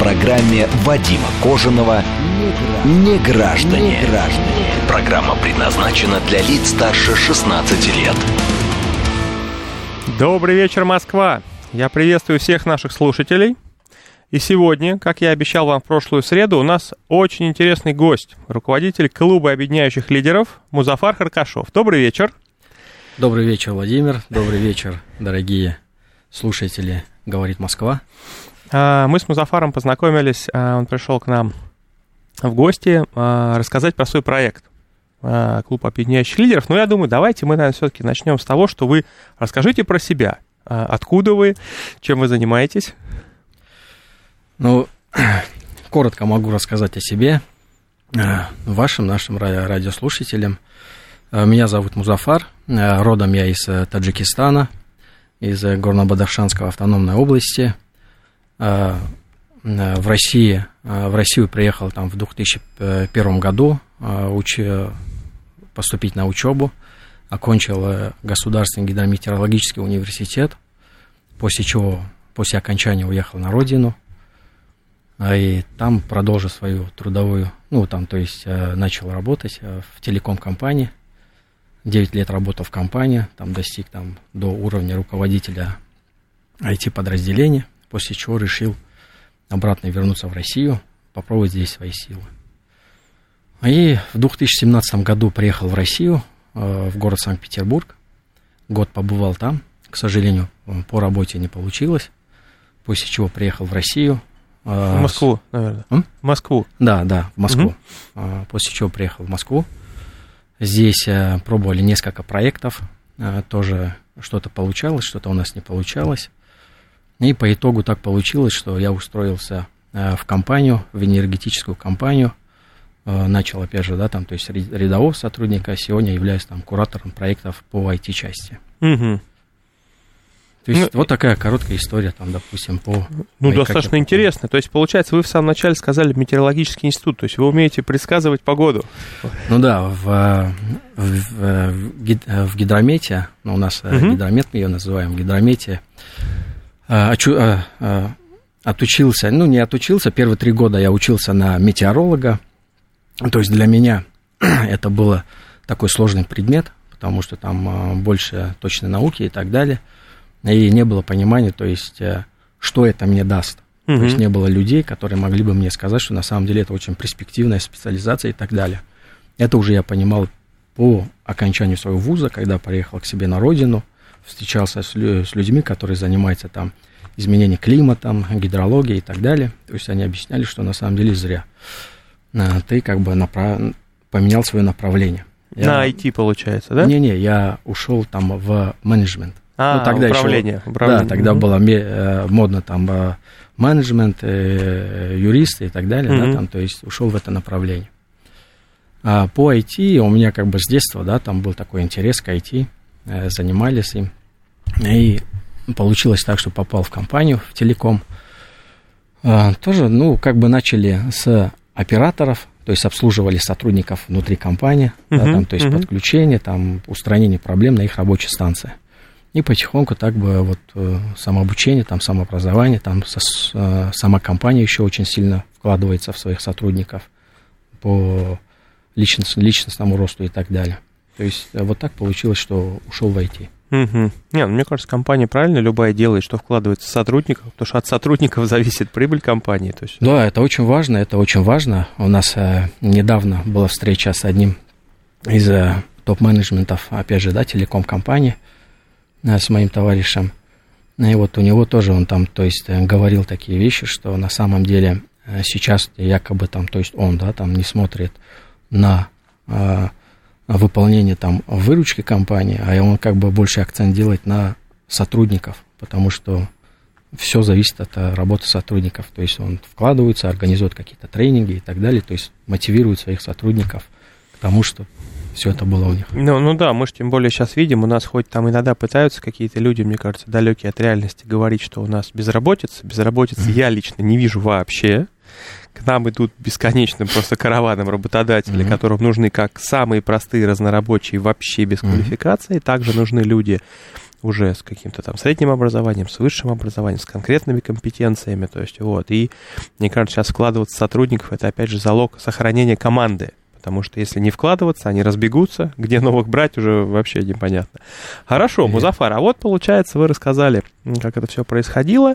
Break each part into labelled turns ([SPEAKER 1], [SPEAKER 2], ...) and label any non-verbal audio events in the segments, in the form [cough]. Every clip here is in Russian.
[SPEAKER 1] Программе Вадима Кожаного «Не граждане». Программа предназначена для лиц старше 16 лет.
[SPEAKER 2] Добрый вечер, Москва! Я приветствую всех наших слушателей. И сегодня, как я обещал вам в прошлую среду, у нас очень интересный гость, руководитель клуба объединяющих лидеров Музафар Харкашов. Добрый вечер.
[SPEAKER 3] Добрый вечер, Владимир. Добрый вечер, дорогие слушатели «Говорит Москва».
[SPEAKER 2] А, мы с Музафаром познакомились, а, он пришел к нам в гости а, рассказать про свой проект клуб объединяющих лидеров. Но я думаю, давайте мы, наверное, все-таки начнем с того, что вы расскажите про себя. Откуда вы, чем вы занимаетесь?
[SPEAKER 3] Ну, [clears throat] коротко могу рассказать о себе, вашим, нашим радиослушателям. Меня зовут Музафар, родом я из э, Таджикистана – из Горно-Бадахшанской автономной области. А, в России, а, в Россию приехал там в 2001 году уч... поступить на учебу, окончил э, Государственный гидрометеорологический университет, после чего, после окончания уехал на родину, и там продолжил свою трудовую, ну, там, то есть, э, начал работать э, в телеком-компании, 9 лет работал в компании, там достиг там, до уровня руководителя IT-подразделения, после чего решил обратно вернуться в Россию, попробовать здесь свои силы. И в 2017 году приехал в Россию, э, в город Санкт-Петербург. Год побывал там. К сожалению, по работе не получилось. После чего приехал в Россию.
[SPEAKER 2] Э, в Москву, наверное. М? В Москву.
[SPEAKER 3] Да, да, в Москву. Угу. После чего приехал в Москву. Здесь э, пробовали несколько проектов, э, тоже что-то получалось, что-то у нас не получалось. И по итогу так получилось, что я устроился э, в компанию, в энергетическую компанию, начал, опять же, да, там, то есть рядового сотрудника, а сегодня являюсь там куратором проектов по IT-части. Угу. То есть ну, вот такая короткая история, там, допустим, по...
[SPEAKER 2] Ну, достаточно интересно. То есть, получается, вы в самом начале сказали метеорологический институт, то есть вы умеете предсказывать погоду.
[SPEAKER 3] Ну да, в, в, в гидромете, ну, у нас угу. гидромет, мы ее называем, в гидромете, отучился, ну, не отучился, первые три года я учился на метеоролога, то есть для меня [clears throat] это было такой сложный предмет, потому что там больше точной науки и так далее – и не было понимания, то есть, э, что это мне даст. Угу. То есть не было людей, которые могли бы мне сказать, что на самом деле это очень перспективная специализация и так далее. Это уже я понимал по окончанию своего вуза, когда приехал к себе на родину, встречался с, с людьми, которые занимаются там изменением климата, гидрологией и так далее. То есть они объясняли, что на самом деле зря. Э, ты как бы направ... поменял свое направление.
[SPEAKER 2] Я... На IT, получается, да?
[SPEAKER 3] Не-не, я ушел там в менеджмент.
[SPEAKER 2] А, ну, тогда управление,
[SPEAKER 3] еще, управление. Да, тогда было э, модно там э, менеджмент, э, юристы и так далее, mm-hmm. да, там, то есть ушел в это направление. А по IT у меня как бы с детства, да, там был такой интерес к IT, занимались им. И получилось так, что попал в компанию, в телеком. А, тоже, ну, как бы начали с операторов, то есть обслуживали сотрудников внутри компании, uh-huh, да, там, то есть uh-huh. подключение, там, устранение проблем на их рабочей станции. И потихоньку так бы вот э, самообучение, там самообразование, там со, э, сама компания еще очень сильно вкладывается в своих сотрудников по личност, личностному росту и так далее. То есть э, вот так получилось, что ушел в IT.
[SPEAKER 2] Угу. Не, ну, мне кажется, компания правильно любая делает, что вкладывается в сотрудников, потому что от сотрудников [laughs] зависит прибыль компании. То есть...
[SPEAKER 3] Да, это очень важно, это очень важно. У нас э, недавно была встреча с одним из э, топ-менеджментов, опять же, да, телеком-компании, Э, с моим товарищем. И вот у него тоже он там, то есть, э, говорил такие вещи, что на самом деле э, сейчас якобы там, то есть он, да, там не смотрит на э, выполнение там выручки компании, а он как бы больше акцент делает на сотрудников, потому что все зависит от работы сотрудников. То есть он вкладывается, организует какие-то тренинги и так далее, то есть мотивирует своих сотрудников к тому, что все это было у них.
[SPEAKER 2] Ну, ну да, мы же тем более сейчас видим, у нас хоть там иногда пытаются какие-то люди, мне кажется, далекие от реальности говорить, что у нас безработица. Безработицы mm-hmm. я лично не вижу вообще. К нам идут бесконечным просто караваном работодателей, mm-hmm. которым нужны как самые простые разнорабочие вообще без mm-hmm. квалификации. Также нужны люди уже с каким-то там средним образованием, с высшим образованием, с конкретными компетенциями. То есть вот. И мне кажется, сейчас вкладываться сотрудников это опять же залог сохранения команды. Потому что если не вкладываться, они разбегутся. Где новых брать, уже вообще непонятно. Хорошо, Музафар, а вот получается, вы рассказали, как это все происходило.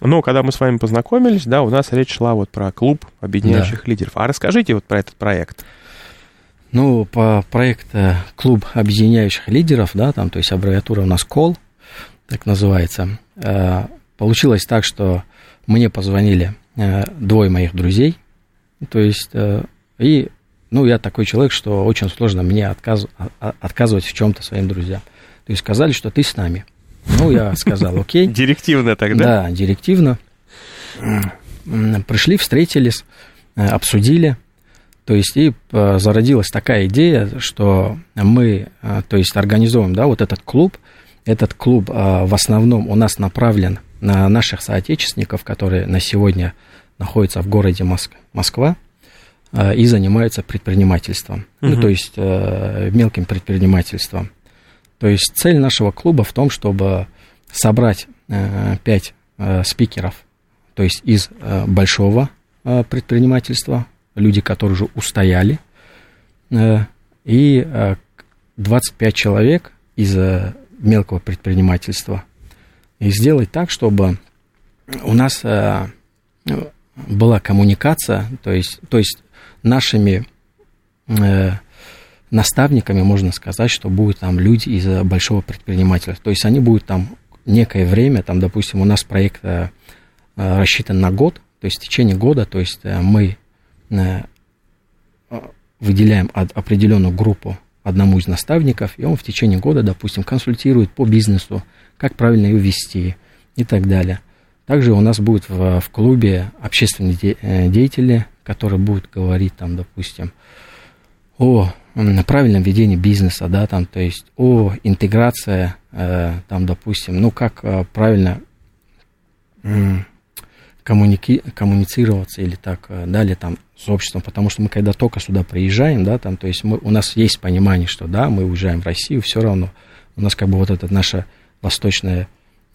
[SPEAKER 2] Но когда мы с вами познакомились, да, у нас речь шла вот про клуб объединяющих да. лидеров. А расскажите вот про этот проект.
[SPEAKER 3] Ну, по проекту клуб объединяющих лидеров, да, там, то есть аббревиатура у нас КОЛ, так называется. Э, получилось так, что мне позвонили э, двое моих друзей, то есть, э, и ну, я такой человек, что очень сложно мне отказ, а, а, отказывать в чем-то своим друзьям. То есть сказали, что ты с нами. Ну, я сказал, [laughs] окей.
[SPEAKER 2] Директивно тогда?
[SPEAKER 3] Да, директивно. Пришли, встретились, э, обсудили. То есть и э, зародилась такая идея, что мы, э, то есть организуем, да, вот этот клуб. Этот клуб в основном у нас направлен на наших соотечественников, которые на сегодня находятся в городе Москва Э, и занимаются предпринимательством, угу. ну, то есть э, мелким предпринимательством. То есть цель нашего клуба в том, чтобы собрать э, пять спикеров, то есть из большого предпринимательства, люди, которые уже устояли, и 25 человек из мелкого предпринимательства. И сделать так, чтобы у нас была коммуникация, то есть, то есть нашими э, наставниками, можно сказать, что будут там люди из большого предпринимателя. То есть они будут там некое время, там, допустим, у нас проект э, рассчитан на год, то есть в течение года, то есть э, мы э, выделяем определенную группу одному из наставников, и он в течение года, допустим, консультирует по бизнесу, как правильно ее вести и так далее. Также у нас будет в, в клубе общественные де, э, деятели, которые будут говорить там, допустим, о правильном ведении бизнеса, да, там, то есть о интеграции, э, там, допустим, ну, как э, правильно э, коммуники, коммуницироваться или так э, далее, там, с обществом, потому что мы когда только сюда приезжаем, да, там, то есть мы, у нас есть понимание, что, да, мы уезжаем в Россию, все равно у нас как бы вот это наше восточное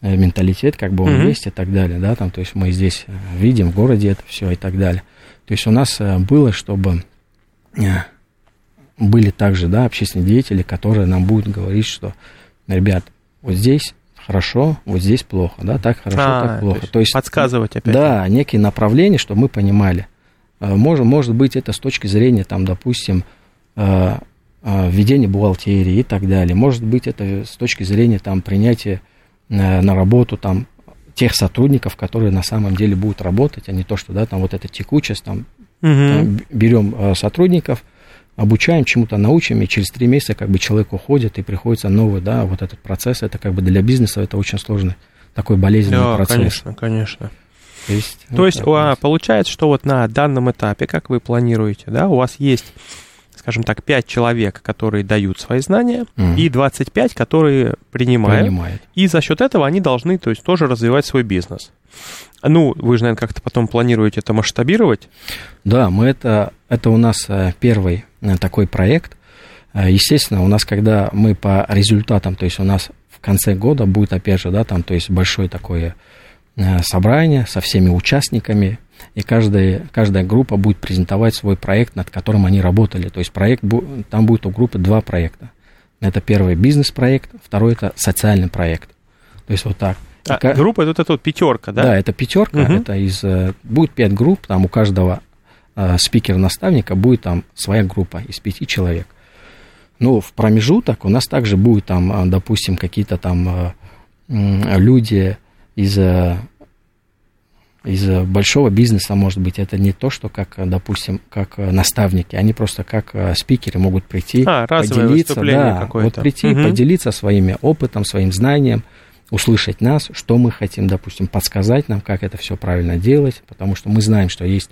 [SPEAKER 3] Э, менталитет, как бы он mm-hmm. есть и так далее, да, там, то есть мы здесь э, видим в городе это все и так далее. То есть у нас было, чтобы были также, да, общественные деятели, которые нам будут говорить, что, ребят, вот здесь хорошо, вот здесь плохо, да, так хорошо, а, так плохо. То
[SPEAKER 2] есть, то есть подсказывать опять.
[SPEAKER 3] Да, некие направления, чтобы мы понимали. Может, может быть, это с точки зрения, там, допустим, введения бухгалтерии и так далее. Может быть, это с точки зрения там, принятия Э, на работу там тех сотрудников, которые на самом деле будут работать, а не то, что, да, там вот эта текучесть, там, угу. там берем сотрудников, обучаем чему-то, научим, и через три месяца как бы человек уходит, и приходится новый, да, вот этот процесс, это как бы для бизнеса это очень сложный такой болезненный да, процесс.
[SPEAKER 2] конечно, конечно. То есть, то вот есть а, получается, что вот на данном этапе, как вы планируете, да, у вас есть скажем так, 5 человек, которые дают свои знания, угу. и 25, которые принимают. Принимает. И за счет этого они должны, то есть, тоже развивать свой бизнес. Ну, вы же, наверное, как-то потом планируете это масштабировать?
[SPEAKER 3] Да, мы это, это у нас э, первый такой проект. Э, естественно, у нас, когда мы по результатам, то есть у нас в конце года будет, опять же, да, там, то есть большое такое собрание со всеми участниками, и каждая, каждая группа будет презентовать свой проект, над которым они работали. То есть проект, там будет у группы два проекта. Это первый бизнес-проект, второй это социальный проект. То есть вот так.
[SPEAKER 2] А, и, группа это, вот пятерка, да?
[SPEAKER 3] Да, это пятерка. Угу. Это из э, будет пять групп, там у каждого э, спикера-наставника будет там своя группа из пяти человек. Ну, в промежуток у нас также будет там, э, допустим, какие-то там э, люди из э, из большого бизнеса, может быть, это не то, что как, допустим, как наставники, они просто как э, спикеры могут прийти, а, поделиться, да, вот прийти, угу. поделиться своими опытом, своим знанием, услышать нас, что мы хотим, допустим, подсказать нам, как это все правильно делать, потому что мы знаем, что есть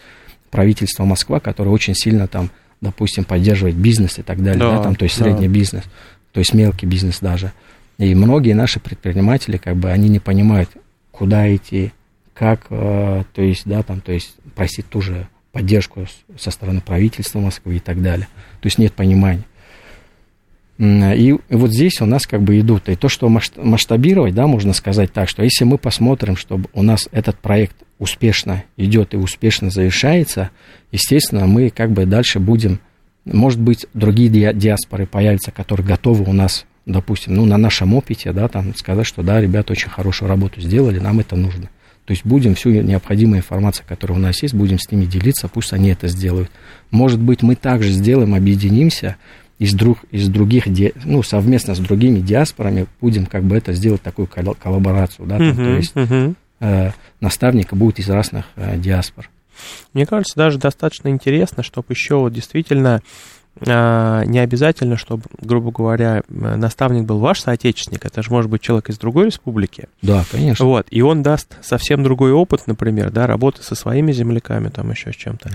[SPEAKER 3] правительство Москва, которое очень сильно там, допустим, поддерживает бизнес и так далее, да, да там, то есть средний да. бизнес, то есть мелкий бизнес даже. И многие наши предприниматели, как бы, они не понимают, куда идти, как, э, то есть, да, там, то есть просить ту же поддержку со стороны правительства Москвы и так далее. То есть нет понимания. И вот здесь у нас как бы идут. И то, что масштабировать, да, можно сказать так, что если мы посмотрим, чтобы у нас этот проект успешно идет и успешно завершается, естественно, мы как бы дальше будем, может быть, другие диаспоры появятся, которые готовы у нас, допустим, ну, на нашем опыте, да, там сказать, что да, ребята очень хорошую работу сделали, нам это нужно. То есть будем всю необходимую информацию, которая у нас есть, будем с ними делиться, пусть они это сделают. Может быть, мы также сделаем, объединимся, из, друг, из других, ну, совместно с другими диаспорами будем как бы это сделать такую коллаборацию, да, там, uh-huh, то есть uh-huh. э, наставника будет из разных э, диаспор.
[SPEAKER 2] Мне кажется, даже достаточно интересно, чтобы еще вот действительно э, не обязательно, чтобы, грубо говоря, наставник был ваш соотечественник, это же может быть человек из другой республики.
[SPEAKER 3] Да, конечно.
[SPEAKER 2] Вот, и он даст совсем другой опыт, например, да, работы со своими земляками, там еще с чем-то.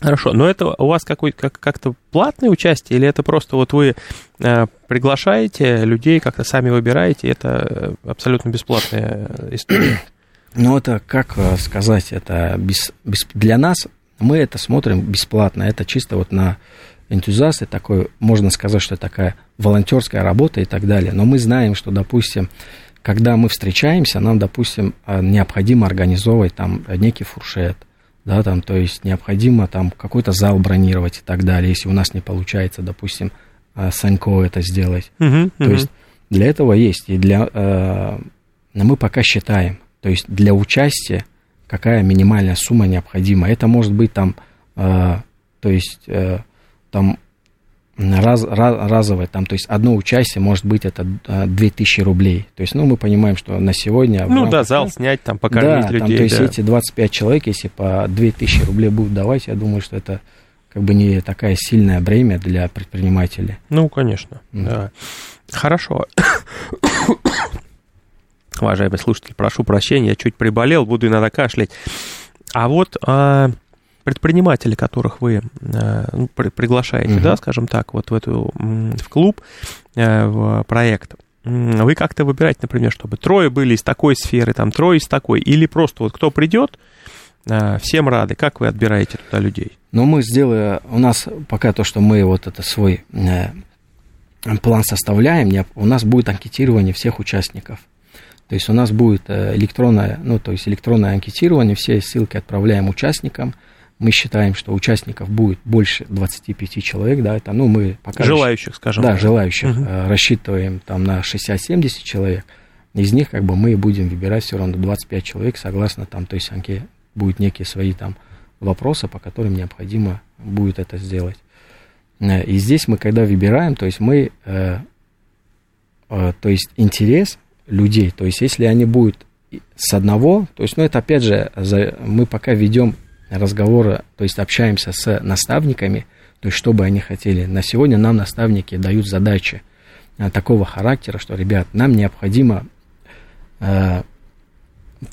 [SPEAKER 2] Хорошо, но это у вас какой, как, как-то платное участие, или это просто вот вы э, приглашаете людей, как-то сами выбираете, это э, абсолютно бесплатная история?
[SPEAKER 3] Ну, это, как э, сказать, это без, без, для нас, мы это смотрим бесплатно, это чисто вот на энтузиасты, такой, можно сказать, что такая волонтерская работа и так далее, но мы знаем, что, допустим, когда мы встречаемся, нам, допустим, э, необходимо организовывать там некий фуршет, да, там, то есть необходимо там какой-то зал бронировать и так далее, если у нас не получается, допустим, э, Санько это сделать. Uh-huh, uh-huh. То есть для этого есть, и для, э, мы пока считаем, то есть для участия какая минимальная сумма необходима. Это может быть там, э, то есть э, там раз, раз, разовое, там, то есть одно участие может быть это 2000 рублей. То есть, ну, мы понимаем, что на сегодня...
[SPEAKER 2] Ну, да, зал снять, там, покормить да, людей. Там,
[SPEAKER 3] то есть, да. эти 25 человек, если по 2000 рублей будут давать, я думаю, что это как бы не такая сильное бремя для предпринимателей.
[SPEAKER 2] Ну, конечно, mm. да. Хорошо. Уважаемый слушатель, прошу прощения, я чуть приболел, буду иногда кашлять. А вот а, предприниматели, которых вы э, ну, приглашаете, угу. да, скажем так, вот в эту в клуб, э, в проект, вы как-то выбираете, например, чтобы трое были из такой сферы, там трое из такой, или просто вот кто придет, э, всем рады. Как вы отбираете туда людей?
[SPEAKER 3] Ну, мы сделаем, у нас пока то, что мы вот это свой план составляем, у нас будет анкетирование всех участников. То есть у нас будет электронное, ну, то есть электронное анкетирование, все ссылки отправляем участникам, мы считаем, что участников будет больше 25 человек, да, это, ну, мы
[SPEAKER 2] пока... Желающих, скажем.
[SPEAKER 3] Да, желающих. Угу. Рассчитываем там на 60-70 человек. Из них, как бы, мы будем выбирать все равно 25 человек, согласно там, то есть, анке будут некие свои там вопросы, по которым необходимо будет это сделать. Э, и здесь мы, когда выбираем, то есть мы, э, э, то есть интерес людей, то есть если они будут с одного, то есть, ну, это опять же, за, мы пока ведем разговора, то есть общаемся с наставниками, то есть что бы они хотели. На сегодня нам наставники дают задачи а, такого характера, что, ребят, нам необходимо э,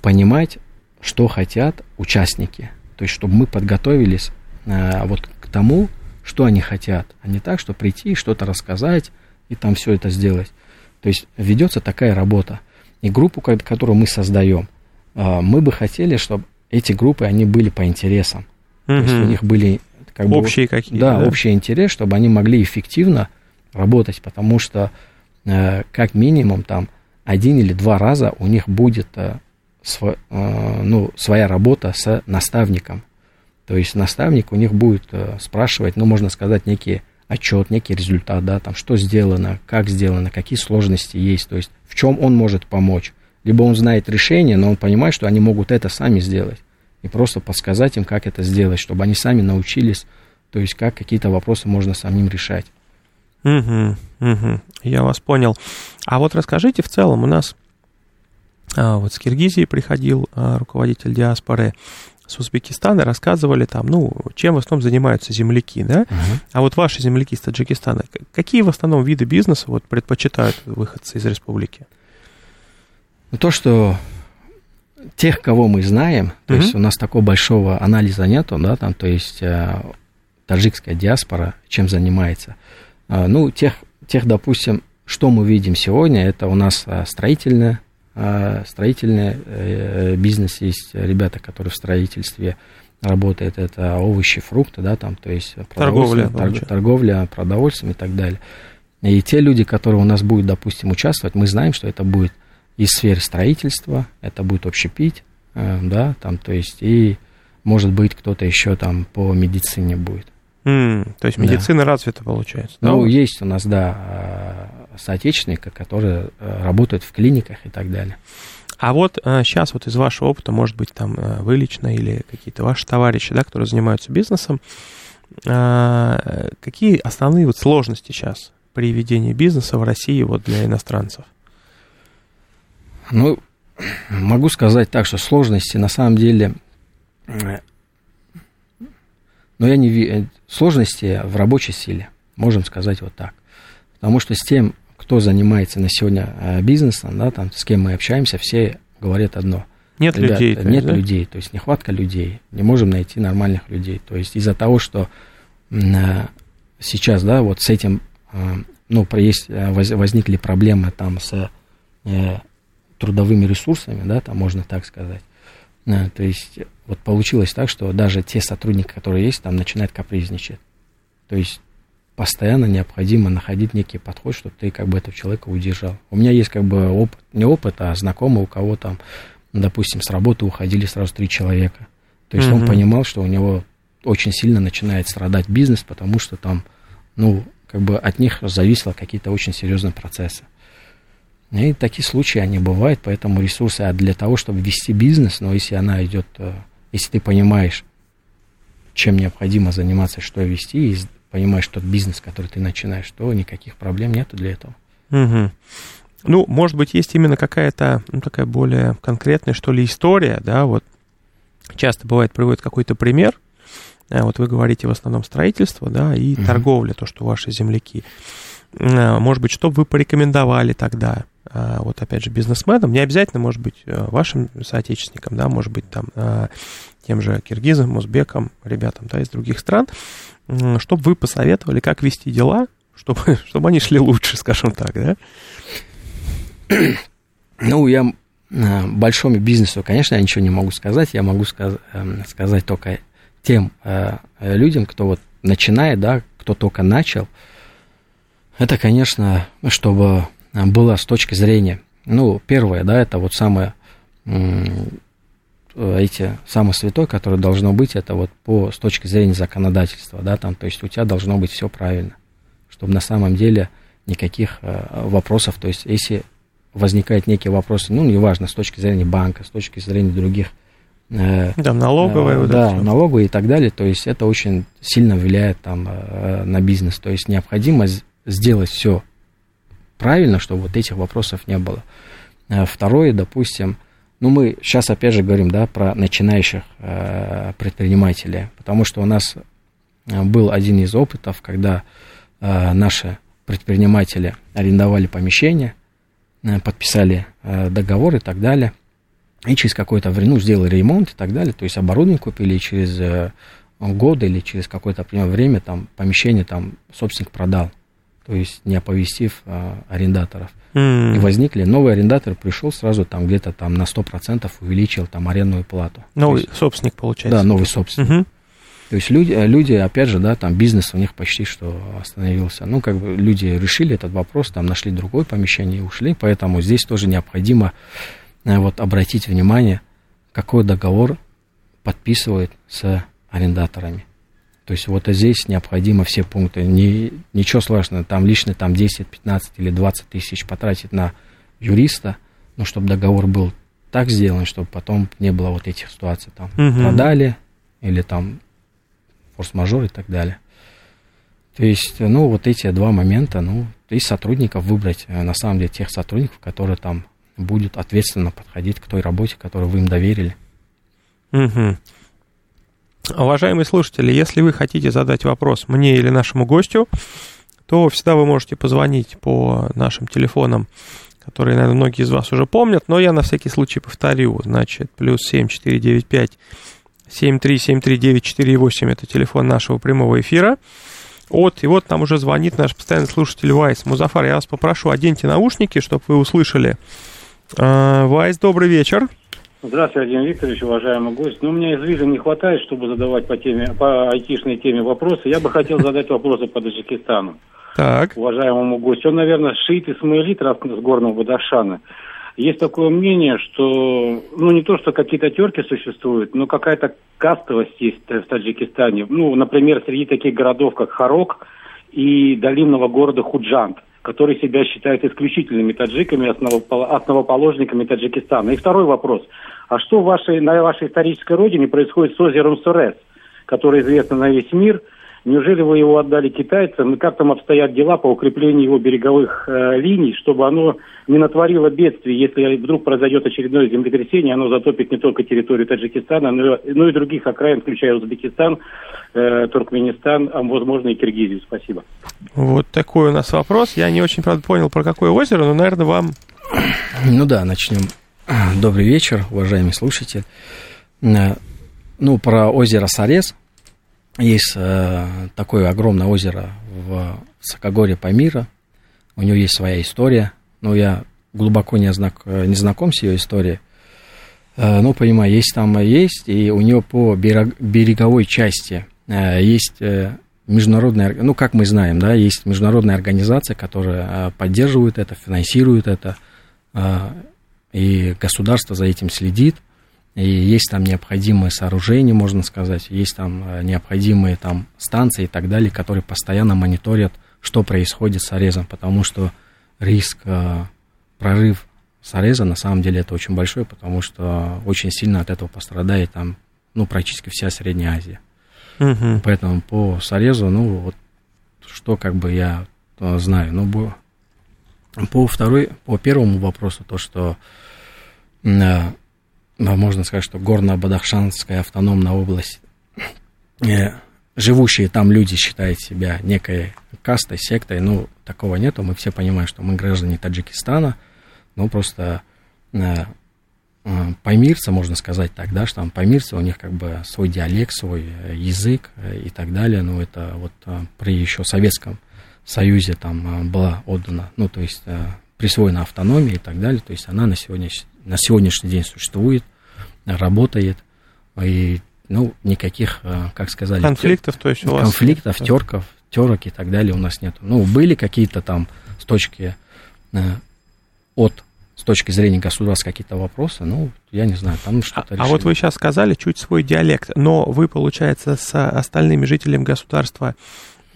[SPEAKER 3] понимать, что хотят участники. То есть, чтобы мы подготовились э, вот к тому, что они хотят, а не так, что прийти, что-то рассказать и там все это сделать. То есть ведется такая работа. И группу, которую мы создаем, э, мы бы хотели, чтобы эти группы, они были по интересам. Угу. То есть у них были
[SPEAKER 2] как общие бы, какие-то.
[SPEAKER 3] Да, да, общий интерес, чтобы они могли эффективно работать, потому что э, как минимум там один или два раза у них будет э, св, э, ну, своя работа с наставником. То есть наставник у них будет э, спрашивать, ну, можно сказать, некий отчет, некий результат, да, там, что сделано, как сделано, какие сложности есть, то есть в чем он может помочь. Либо он знает решение, но он понимает, что они могут это сами сделать. И просто подсказать им, как это сделать, чтобы они сами научились, то есть как какие-то вопросы можно самим решать.
[SPEAKER 2] Угу, угу, я вас понял. А вот расскажите в целом, у нас а, вот с Киргизии приходил а, руководитель диаспоры, с Узбекистана рассказывали там, ну, чем в основном занимаются земляки, да? Uh-huh. А вот ваши земляки из Таджикистана, какие в основном виды бизнеса вот предпочитают выходцы из республики?
[SPEAKER 3] То, что тех, кого мы знаем, то mm-hmm. есть у нас такого большого анализа нету, да, там, то есть э, таджикская диаспора чем занимается. Э, ну, тех, тех, допустим, что мы видим сегодня, это у нас э, строительная, э, строительный бизнес есть, ребята, которые в строительстве работают, это овощи, фрукты, да, там, то есть
[SPEAKER 2] торговля,
[SPEAKER 3] торг, торговля продовольствием и так далее. И те люди, которые у нас будут, допустим, участвовать, мы знаем, что это будет из сферы строительства, это будет общепить, э, да, там, то есть, и, может быть, кто-то еще там по медицине будет.
[SPEAKER 2] Mm, то есть медицина да. развита, получается.
[SPEAKER 3] Ну, да? есть у нас, да, э, соотечественники, которые э, работают в клиниках и так далее.
[SPEAKER 2] А вот а, сейчас вот из вашего опыта, может быть, там вы лично или какие-то ваши товарищи, да, которые занимаются бизнесом, а, какие основные вот сложности сейчас при ведении бизнеса в России вот для иностранцев?
[SPEAKER 3] Ну, могу сказать так, что сложности на самом деле... Но я не вижу сложности в рабочей силе, можем сказать вот так. Потому что с тем, кто занимается на сегодня э, бизнесом, да, там, с кем мы общаемся, все говорят одно.
[SPEAKER 2] Нет Ребята, людей.
[SPEAKER 3] Нет да? людей, то есть нехватка людей, не можем найти нормальных людей. То есть из-за того, что э, сейчас, да, вот с этим, э, ну, есть, возникли проблемы там с трудовыми ресурсами, да, там можно так сказать. Да, то есть вот получилось так, что даже те сотрудники, которые есть, там начинают капризничать. То есть постоянно необходимо находить некий подход, чтобы ты как бы этого человека удержал. У меня есть как бы опыт, не опыт, а знакомый, у кого там, допустим, с работы уходили сразу три человека. То есть mm-hmm. он понимал, что у него очень сильно начинает страдать бизнес, потому что там, ну, как бы от них зависло какие-то очень серьезные процессы. И такие случаи, они бывают, поэтому ресурсы а для того, чтобы вести бизнес, но если она идет, э, если ты понимаешь, чем необходимо заниматься, что вести, и понимаешь тот бизнес, который ты начинаешь, то никаких проблем нету для этого.
[SPEAKER 2] Угу. Ну, может быть, есть именно какая-то, ну, такая более конкретная, что ли, история, да, вот часто бывает, приводит какой-то пример, э, вот вы говорите в основном строительство, да, и угу. торговля, то, что ваши земляки. Э, может быть, что бы вы порекомендовали тогда вот опять же, бизнесменам, не обязательно, может быть, э, вашим соотечественникам, да, может быть, там, а, тем же киргизам, узбекам, ребятам, да, из других стран, чтобы вы посоветовали, как вести дела, [laughs] чтобы, чтобы они шли лучше, скажем так, да?
[SPEAKER 3] Ну, я э, большому бизнесу, конечно, я ничего не могу сказать, я могу сказ- эм, сказать только тем э, людям, кто вот начинает, да, кто только начал, это, конечно, чтобы было с точки зрения, ну, первое, да, это вот самое, эти, самое святое, которое должно быть, это вот по, с точки зрения законодательства, да, там, то есть у тебя должно быть все правильно, чтобы на самом деле никаких э, вопросов, то есть если возникают некие вопросы, ну, неважно, с точки зрения банка, с точки зрения других
[SPEAKER 2] э, да, налоговые,
[SPEAKER 3] э, да, налоговые и так далее, то есть это очень сильно влияет там э, на бизнес, то есть необходимо сделать все правильно, чтобы вот этих вопросов не было. Э, второе, допустим, ну мы сейчас опять же говорим, да, про начинающих э, предпринимателей, потому что у нас э, был один из опытов, когда э, наши предприниматели арендовали помещение, э, подписали э, договор и так далее, и через какое-то время, ну, сделали ремонт и так далее, то есть оборудование купили, и через э, год или через какое-то время там помещение там собственник продал то есть не оповестив а, арендаторов. Mm. И возникли, новый арендатор пришел сразу там где-то там на 100% увеличил там арендную плату.
[SPEAKER 2] Новый
[SPEAKER 3] есть,
[SPEAKER 2] собственник, получается.
[SPEAKER 3] Да, новый собственник. Mm-hmm. То есть люди, люди, опять же, да, там бизнес у них почти что остановился. Ну, как бы люди решили этот вопрос, там нашли другое помещение и ушли, поэтому здесь тоже необходимо э, вот обратить внимание, какой договор подписывает с арендаторами. То есть вот здесь необходимо все пункты. Не, ничего сложного, там лишние там 10, 15 или 20 тысяч потратить на юриста, но чтобы договор был так сделан, чтобы потом не было вот этих ситуаций. Там угу. продали или там форс-мажор и так далее. То есть, ну, вот эти два момента, ну, из сотрудников выбрать, э, на самом деле, тех сотрудников, которые там будут ответственно подходить к той работе, которую вы им доверили.
[SPEAKER 2] Угу. Уважаемые слушатели, если вы хотите задать вопрос мне или нашему гостю, то всегда вы можете позвонить по нашим телефонам, который, наверное, многие из вас уже помнят, но я на всякий случай повторю. Значит, плюс 7495 7373948 это телефон нашего прямого эфира. Вот, и вот нам уже звонит наш постоянный слушатель Вайс. Музафар, я вас попрошу, оденьте наушники, чтобы вы услышали. А, Вайс, добрый вечер.
[SPEAKER 4] Здравствуйте, Владимир Викторович, уважаемый гость. Ну, у меня из визы не хватает, чтобы задавать по теме, по айтишной теме вопросы. Я бы хотел задать вопросы по Таджикистану.
[SPEAKER 2] Так.
[SPEAKER 4] Уважаемому гостю. Он, наверное, шиит Исмаилит с горного Бадашана. Есть такое мнение, что, ну, не то, что какие-то терки существуют, но какая-то кастовость есть в Таджикистане. Ну, например, среди таких городов, как Харок и долинного города Худжант которые себя считают исключительными таджиками, основоположниками Таджикистана. И второй вопрос. А что вашей, на вашей исторической родине происходит с озером Сурес, которое известно на весь мир – Неужели вы его отдали китайцам? И как там обстоят дела по укреплению его береговых э, линий, чтобы оно не натворило бедствий, если вдруг произойдет очередное землетрясение, оно затопит не только территорию Таджикистана, но, но и других окраин, включая Узбекистан, э, Туркменистан, а возможно и Киргизию. Спасибо.
[SPEAKER 2] Вот такой у нас вопрос. Я не очень, правда, понял, про какое озеро, но, наверное, вам...
[SPEAKER 3] Ну да, начнем. Добрый вечер, уважаемый слушатель. Э, ну, про озеро Сарес – есть э, такое огромное озеро в Сокогоре Памира. У него есть своя история. Но я глубоко не, знак, не знаком с ее историей. Э, но понимаю, есть там есть, и у нее по берег, береговой части э, есть э, международная, ну, как мы знаем, да, есть международная организация, которая э, поддерживает это, финансирует это, э, и государство за этим следит. И есть там необходимые сооружения, можно сказать, есть там э, необходимые там станции и так далее, которые постоянно мониторят, что происходит с орезом, потому что риск э, прорыв сореза на самом деле это очень большой, потому что очень сильно от этого пострадает там, ну, практически вся Средняя Азия. Угу. Поэтому по сорезу, ну, вот что как бы я э, знаю, ну, по второй, по первому вопросу, то, что можно сказать, что горно-бадахшанская автономная область, э, живущие там люди считают себя некой кастой, сектой, ну, такого нету, мы все понимаем, что мы граждане Таджикистана, ну, просто э, э, паймирцы, можно сказать так, да, что там паймирцы, у них как бы свой диалект, свой язык и так далее, ну, это вот при еще Советском Союзе там была отдана, ну, то есть присвоена автономия и так далее, то есть она на сегодняшний на сегодняшний день существует, работает, и, ну, никаких, э, как сказали...
[SPEAKER 2] Конфликтов, тер... то есть у
[SPEAKER 3] вас... Конфликтов, терков, терок и так далее у нас нет. Ну, были какие-то там с точки э, от с точки зрения государства какие-то вопросы, ну, я не знаю, там что-то
[SPEAKER 2] А, а вот вы сейчас сказали чуть свой диалект, но вы, получается, с остальными жителями государства,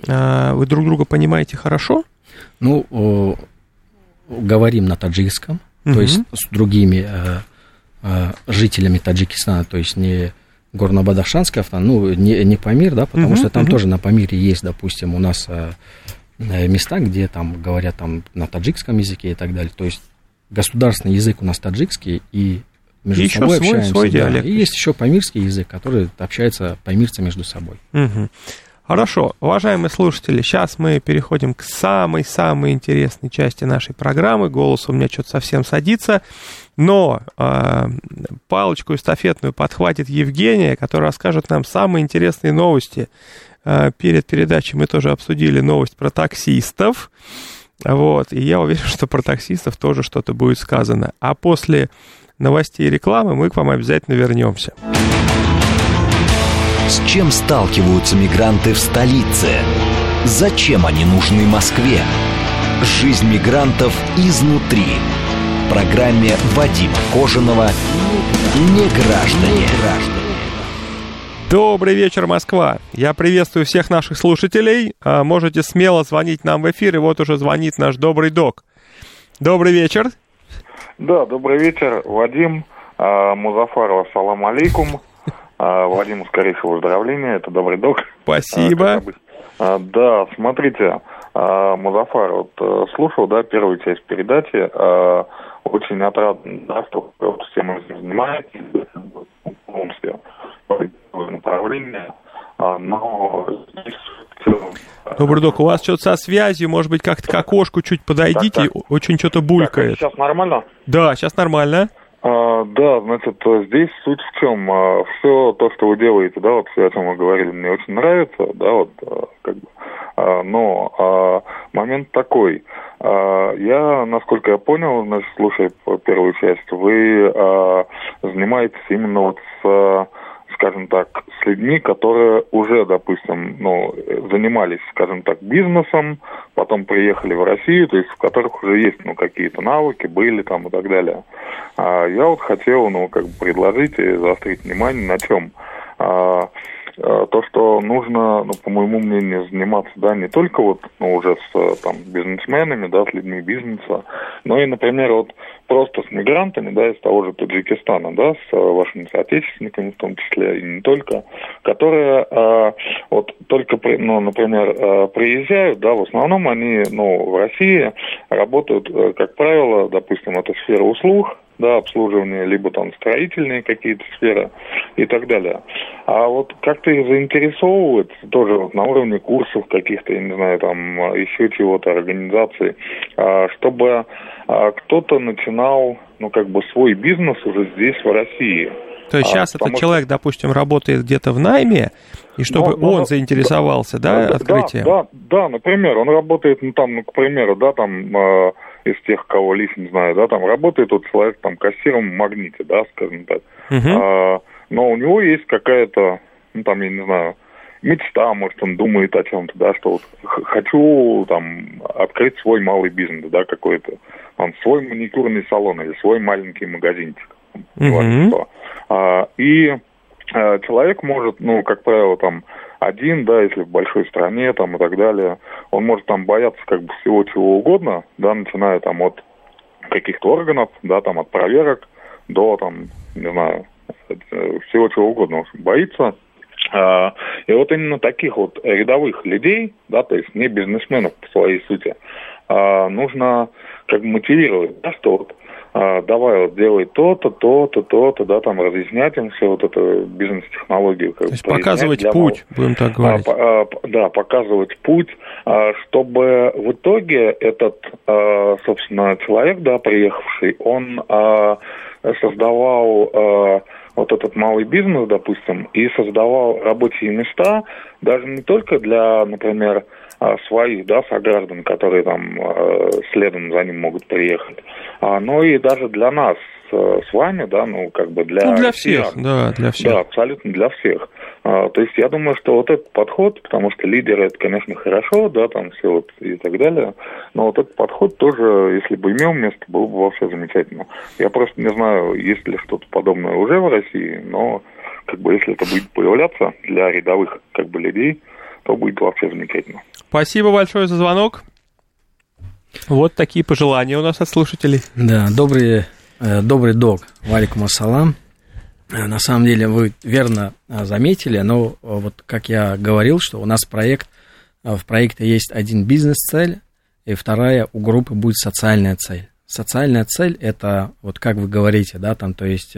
[SPEAKER 2] э, вы друг друга понимаете хорошо?
[SPEAKER 3] Ну, говорим на таджикском, угу. то есть с другими э, э, жителями Таджикистана, то есть не горно-бадахшанская автономия, ну, не, не Памир, да, потому угу, что там угу. тоже на Памире есть, допустим, у нас э, э, места, где там говорят там на таджикском языке и так далее. То есть государственный язык у нас таджикский, и между
[SPEAKER 2] и собой свой, общаемся. Свой да.
[SPEAKER 3] И есть еще памирский язык, который общается памирцы между собой.
[SPEAKER 2] Угу. Хорошо, уважаемые слушатели, сейчас мы переходим к самой-самой интересной части нашей программы. Голос у меня что-то совсем садится. Но э, палочку эстафетную подхватит Евгения, которая расскажет нам самые интересные новости. Э, перед передачей мы тоже обсудили новость про таксистов. Вот, и я уверен, что про таксистов тоже что-то будет сказано. А после новостей и рекламы мы к вам обязательно вернемся.
[SPEAKER 1] С чем сталкиваются мигранты в столице? Зачем они нужны Москве? Жизнь мигрантов изнутри. В программе Вадима Кожаного «Не граждане».
[SPEAKER 2] Добрый вечер, Москва. Я приветствую всех наших слушателей. А, можете смело звонить нам в эфир, и вот уже звонит наш добрый док. Добрый вечер.
[SPEAKER 5] Да, добрый вечер, Вадим. А, Музафаров, ассаламу алейкум. А, Владимир, скорее всего, выздоровления. Это добрый док.
[SPEAKER 2] Спасибо.
[SPEAKER 5] А, да, смотрите, а, Музафар, вот э, слушал, да, первую часть передачи. Очень отрадно, да, что вот всем этим занимаетесь, полностью направление. Но
[SPEAKER 2] Добрый док, у вас что-то со связью, может быть, как-то к окошку чуть подойдите,
[SPEAKER 5] Так,
[SPEAKER 2] очень что-то булькает.
[SPEAKER 5] сейчас нормально?
[SPEAKER 2] Да, сейчас нормально.
[SPEAKER 5] А, да, значит, здесь суть в чем? А, все то, что вы делаете, да, вот все, о чем вы говорили, мне очень нравится, да, вот, а, как бы, а, но а, момент такой. А, я, насколько я понял, значит, слушая первую часть, вы а, занимаетесь именно вот с скажем так, с людьми, которые уже, допустим, ну, занимались, скажем так, бизнесом, потом приехали в Россию, то есть в которых уже есть, ну, какие-то навыки, были там и так далее. А я вот хотел, ну, как бы предложить и заострить внимание на чем. А, то, что нужно, ну, по моему мнению, заниматься, да, не только вот, ну, уже с там бизнесменами, да, с людьми бизнеса, но и, например, вот просто с мигрантами, да, из того же Таджикистана, да, с вашими соотечественниками в том числе, и не только, которые э, вот только, ну, например, э, приезжают, да, в основном они, ну, в России работают, э, как правило, допустим, это сфера услуг, да, обслуживание, либо там строительные какие-то сферы и так далее. А вот как-то их заинтересовывает тоже вот на уровне курсов каких-то, я не знаю, там еще чего-то, организации, а, чтобы а, кто-то начинал, ну, как бы свой бизнес уже здесь, в России.
[SPEAKER 2] То есть сейчас а, этот человек, что... допустим, работает где-то в найме, и чтобы но, он но, заинтересовался, да, да открытием?
[SPEAKER 5] Да, да, да, например, он работает, ну, там, ну, к примеру, да, там из тех, кого лично знаю, да, там работает вот человек там кассиром в магните, да, скажем так. Uh-huh. А, но у него есть какая-то, ну там, я не знаю, мечта, может, он думает о чем-то, да, что вот хочу там открыть свой малый бизнес, да, какой-то, он свой маникюрный салон или свой маленький магазинчик. Uh-huh. А, и а, человек может, ну, как правило, там один, да, если в большой стране там и так далее, он может там бояться как бы всего чего угодно, да, начиная там от каких-то органов, да, там от проверок до там, не знаю, всего чего угодно, в общем, боится. А, и вот именно таких вот рядовых людей, да, то есть не бизнесменов по своей сути, а, нужно как бы мотивировать, да, что вот а, давай вот делай то-то, то-то, то-то, да, там разъяснять им все вот это бизнес-технологию.
[SPEAKER 2] То есть показывать путь, мало... будем так говорить. А,
[SPEAKER 5] а, да, показывать путь, а, чтобы в итоге этот, а, собственно, человек, да, приехавший, он а, создавал а, вот этот малый бизнес, допустим, и создавал рабочие места даже не только для, например, а, своих, да, сограждан, которые там а, следом за ним могут приехать, а, но и даже для нас с вами, да, ну, как бы для...
[SPEAKER 2] Ну, для всех, всех, да, для всех.
[SPEAKER 5] Да, абсолютно для всех. То есть я думаю, что вот этот подход, потому что лидеры это, конечно, хорошо, да, там все вот и так далее, но вот этот подход тоже, если бы имел место, было бы вообще замечательно. Я просто не знаю, есть ли что-то подобное уже в России, но как бы если это будет появляться для рядовых как бы людей, то будет вообще замечательно.
[SPEAKER 2] Спасибо большое за звонок. Вот такие пожелания у нас от слушателей.
[SPEAKER 3] Да, добрый, э, добрый док, валикум ассалам. Э, на самом деле вы верно э, заметили, но вот как я говорил, что у нас проект, в проекте есть один бизнес-цель, и вторая у группы будет социальная цель. Социальная цель это, вот как вы говорите, да, там, то есть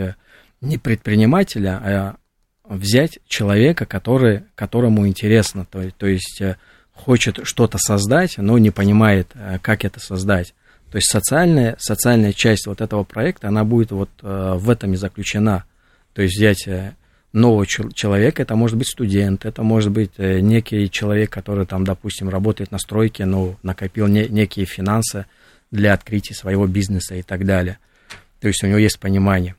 [SPEAKER 3] не предпринимателя, а взять человека, который, которому интересно, то, то есть хочет что-то создать, но не понимает, э, как это создать. То есть социальная, социальная часть вот этого проекта, она будет вот э, в этом и заключена. То есть взять э, нового человека, это может быть студент, это может быть некий человек, который там, допустим, работает на стройке, но накопил не, некие финансы для открытия своего бизнеса и так далее. То есть у него есть понимание.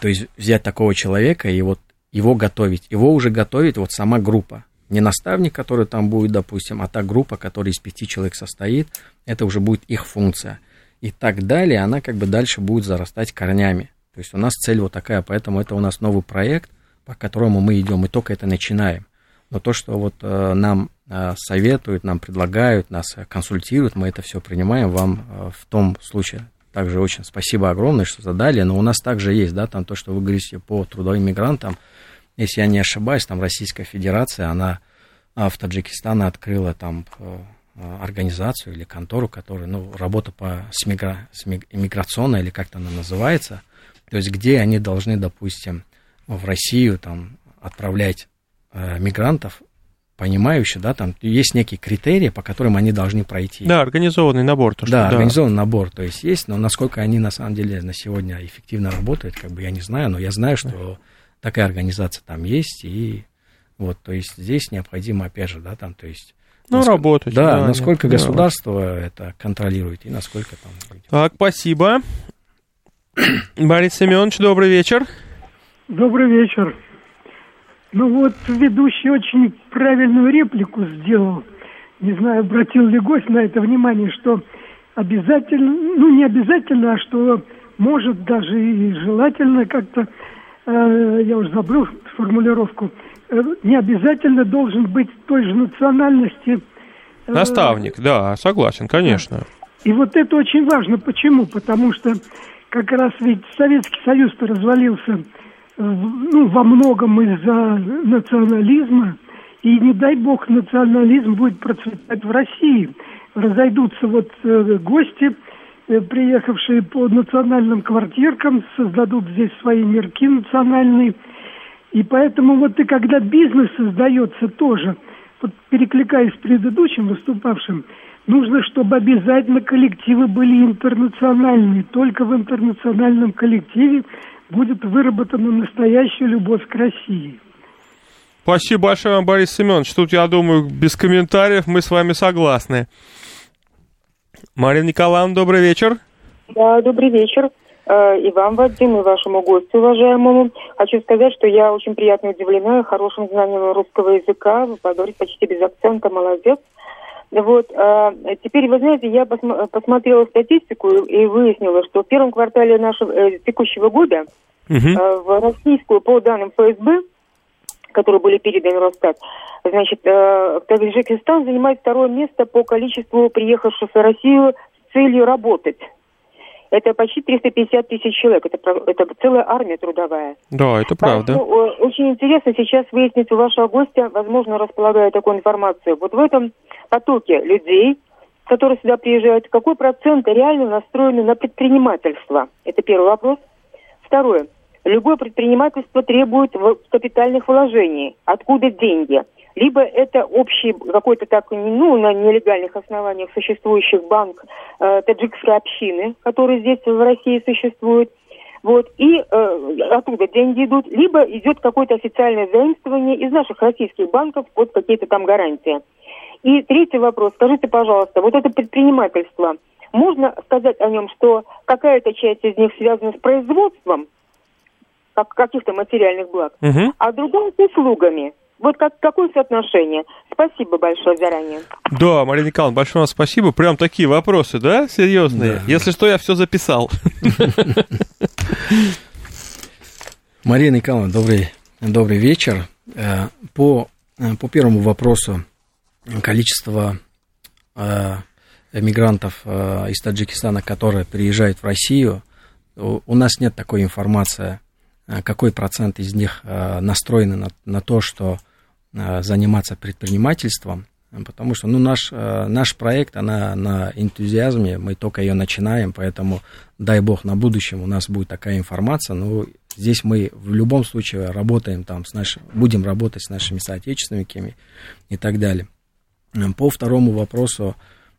[SPEAKER 3] То есть взять такого человека и вот его готовить. Его уже готовит вот сама группа. Не наставник, который там будет, допустим, а та группа, которая из пяти человек состоит, это уже будет их функция. И так далее, она как бы дальше будет зарастать корнями. То есть у нас цель вот такая, поэтому это у нас новый проект, по которому мы идем, мы только это начинаем. Но то, что вот э, нам э, советуют, нам предлагают, нас консультируют, мы это все принимаем. Вам э, в том случае также очень спасибо огромное, что задали. Но у нас также есть, да, там то, что вы говорите по трудовым мигрантам, если я не ошибаюсь, там Российская Федерация, она в Таджикистане открыла там э, организацию или контору, которая, ну, работа по с мигра, с иммиграционной или как-то она называется, то есть где они должны, допустим, в Россию там отправлять э, мигрантов понимающие, да, там есть некие критерии, по которым они должны пройти.
[SPEAKER 2] Да, организованный набор. То,
[SPEAKER 3] что, да, да, организованный набор, то есть есть, но насколько они на самом деле на сегодня эффективно работают, как бы я не знаю, но я знаю, что такая организация там есть, и вот, то есть здесь необходимо, опять же, да, там, то есть
[SPEAKER 2] ну, насколько, работать.
[SPEAKER 3] Да, да насколько да, государство да. это контролирует и насколько там...
[SPEAKER 2] Так, спасибо. [clears throat] Борис Семенович, добрый вечер.
[SPEAKER 6] Добрый вечер. Ну вот, ведущий очень правильную реплику сделал. Не знаю, обратил ли гость на это внимание, что обязательно, ну не обязательно, а что может даже и желательно как-то, э, я уже забыл формулировку, э, не обязательно должен быть той же национальности.
[SPEAKER 2] Э, Наставник, да, согласен, конечно.
[SPEAKER 6] И вот это очень важно. Почему? Потому что как раз ведь Советский Союз-то развалился ну, во многом из-за национализма. И не дай бог национализм будет процветать в России. Разойдутся вот э, гости, э, приехавшие по национальным квартиркам, создадут здесь свои мирки национальные. И поэтому вот и когда бизнес создается тоже, вот перекликаясь с предыдущим выступавшим, нужно, чтобы обязательно коллективы были интернациональные. Только в интернациональном коллективе будет выработана настоящая любовь к России.
[SPEAKER 2] Спасибо большое вам, Борис Семенович. Тут, я думаю, без комментариев мы с вами согласны. Марина Николаевна, добрый вечер.
[SPEAKER 7] Да, добрый вечер. Э, и вам, Вадим, и вашему гостю, уважаемому. Хочу сказать, что я очень приятно удивлена хорошим знанием русского языка. Вы поговорите почти без акцента, молодец. Вот, а, теперь, вы знаете, я посм- посмотрела статистику и выяснила, что в первом квартале нашего э, текущего года угу. э, в российскую, по данным ФСБ, которые были переданы Росстат, значит, э, Таджикистан занимает второе место по количеству приехавших в Россию с целью работать. Это почти 350 тысяч человек. Это, это целая армия трудовая.
[SPEAKER 2] Да, это правда. Поэтому,
[SPEAKER 7] очень интересно сейчас выяснить у вашего гостя, возможно, располагая такой информацией. Вот в этом потоке людей, которые сюда приезжают, какой процент реально настроены на предпринимательство? Это первый вопрос. Второе. Любое предпринимательство требует капитальных вложений. Откуда деньги? Либо это общий какой-то так, ну, на нелегальных основаниях существующих банк э, таджикской общины, который здесь в России существует. Вот, и э, оттуда деньги идут, либо идет какое-то официальное заимствование из наших российских банков под какие-то там гарантии. И третий вопрос. Скажите, пожалуйста, вот это предпринимательство, можно сказать о нем, что какая-то часть из них связана с производством как, каких-то материальных благ, угу. а другая с услугами. Вот как, какое соотношение? Спасибо большое заранее.
[SPEAKER 2] Да, Мария Николаевна, большое вам спасибо. Прям такие вопросы, да, серьезные? Да. Если что, я все записал. [laughs]
[SPEAKER 3] Мария Николаевна, добрый, добрый вечер. Э, по, э, по первому вопросу количество э, мигрантов э, из Таджикистана, которые приезжают в Россию, у нас нет такой информации, какой процент из них настроены на, на то, что заниматься предпринимательством, потому что ну, наш, э, наш проект, она на энтузиазме, мы только ее начинаем, поэтому дай бог на будущем у нас будет такая информация, но здесь мы в любом случае работаем там с нашим, будем работать с нашими соотечественниками и так далее. По второму вопросу,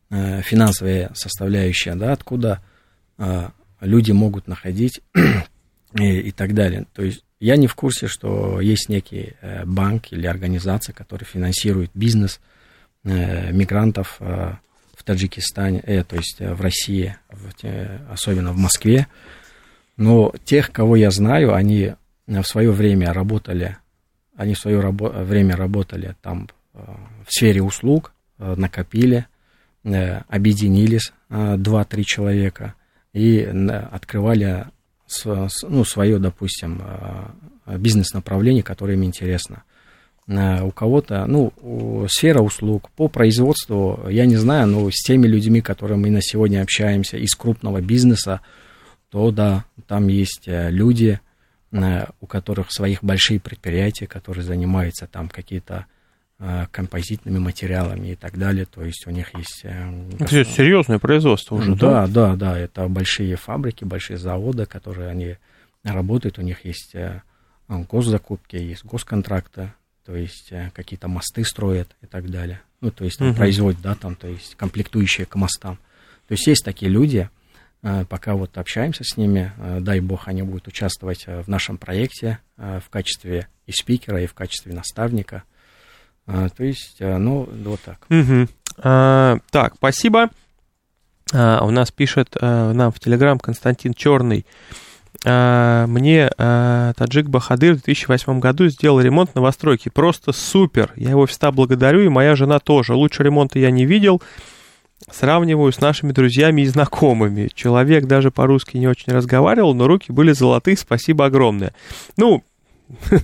[SPEAKER 3] э, финансовая составляющая, да, откуда э, люди могут находить [clears throat] и, и так далее. То есть я не в курсе, что есть некий э, банк или организация, которая финансирует бизнес мигрантов в Таджикистане, э, то есть в России, особенно в Москве. Но тех, кого я знаю, они в свое время работали, они в свое рабо- время работали там в сфере услуг э, накопили, э, объединились э, два-три человека и открывали ну, свое, допустим, бизнес-направление, которое им интересно. У кого-то, ну, сфера услуг по производству, я не знаю, но с теми людьми, которые мы на сегодня общаемся из крупного бизнеса, то да, там есть люди, у которых своих большие предприятия, которые занимаются там какие-то Э, композитными материалами и так далее. То есть у них есть... Э,
[SPEAKER 2] это серьезное производство уже,
[SPEAKER 3] да? Да, да, да. Это большие фабрики, большие заводы, которые они работают. У них есть э, госзакупки, есть госконтракты. то есть э, какие-то мосты строят и так далее. Ну, то есть там,
[SPEAKER 2] Мгм.
[SPEAKER 3] производят, да, там, то есть комплектующие к мостам. То есть есть такие люди, э, пока вот общаемся с ними, э, дай бог, они будут участвовать э, в нашем проекте э, в качестве и спикера, и в качестве наставника. Э, То есть, э, ну, вот так.
[SPEAKER 2] Мгм. А, так, спасибо. А, у нас пишет а, нам в Телеграм Константин Черный. А, мне а, таджик Бахадыр в 2008 году сделал ремонт новостройки. Просто супер. Я его всегда благодарю, и моя жена тоже. Лучше ремонта я не видел. Сравниваю с нашими друзьями и знакомыми. Человек даже по-русски не очень разговаривал, но руки были золотые. Спасибо огромное. Ну, [laughs]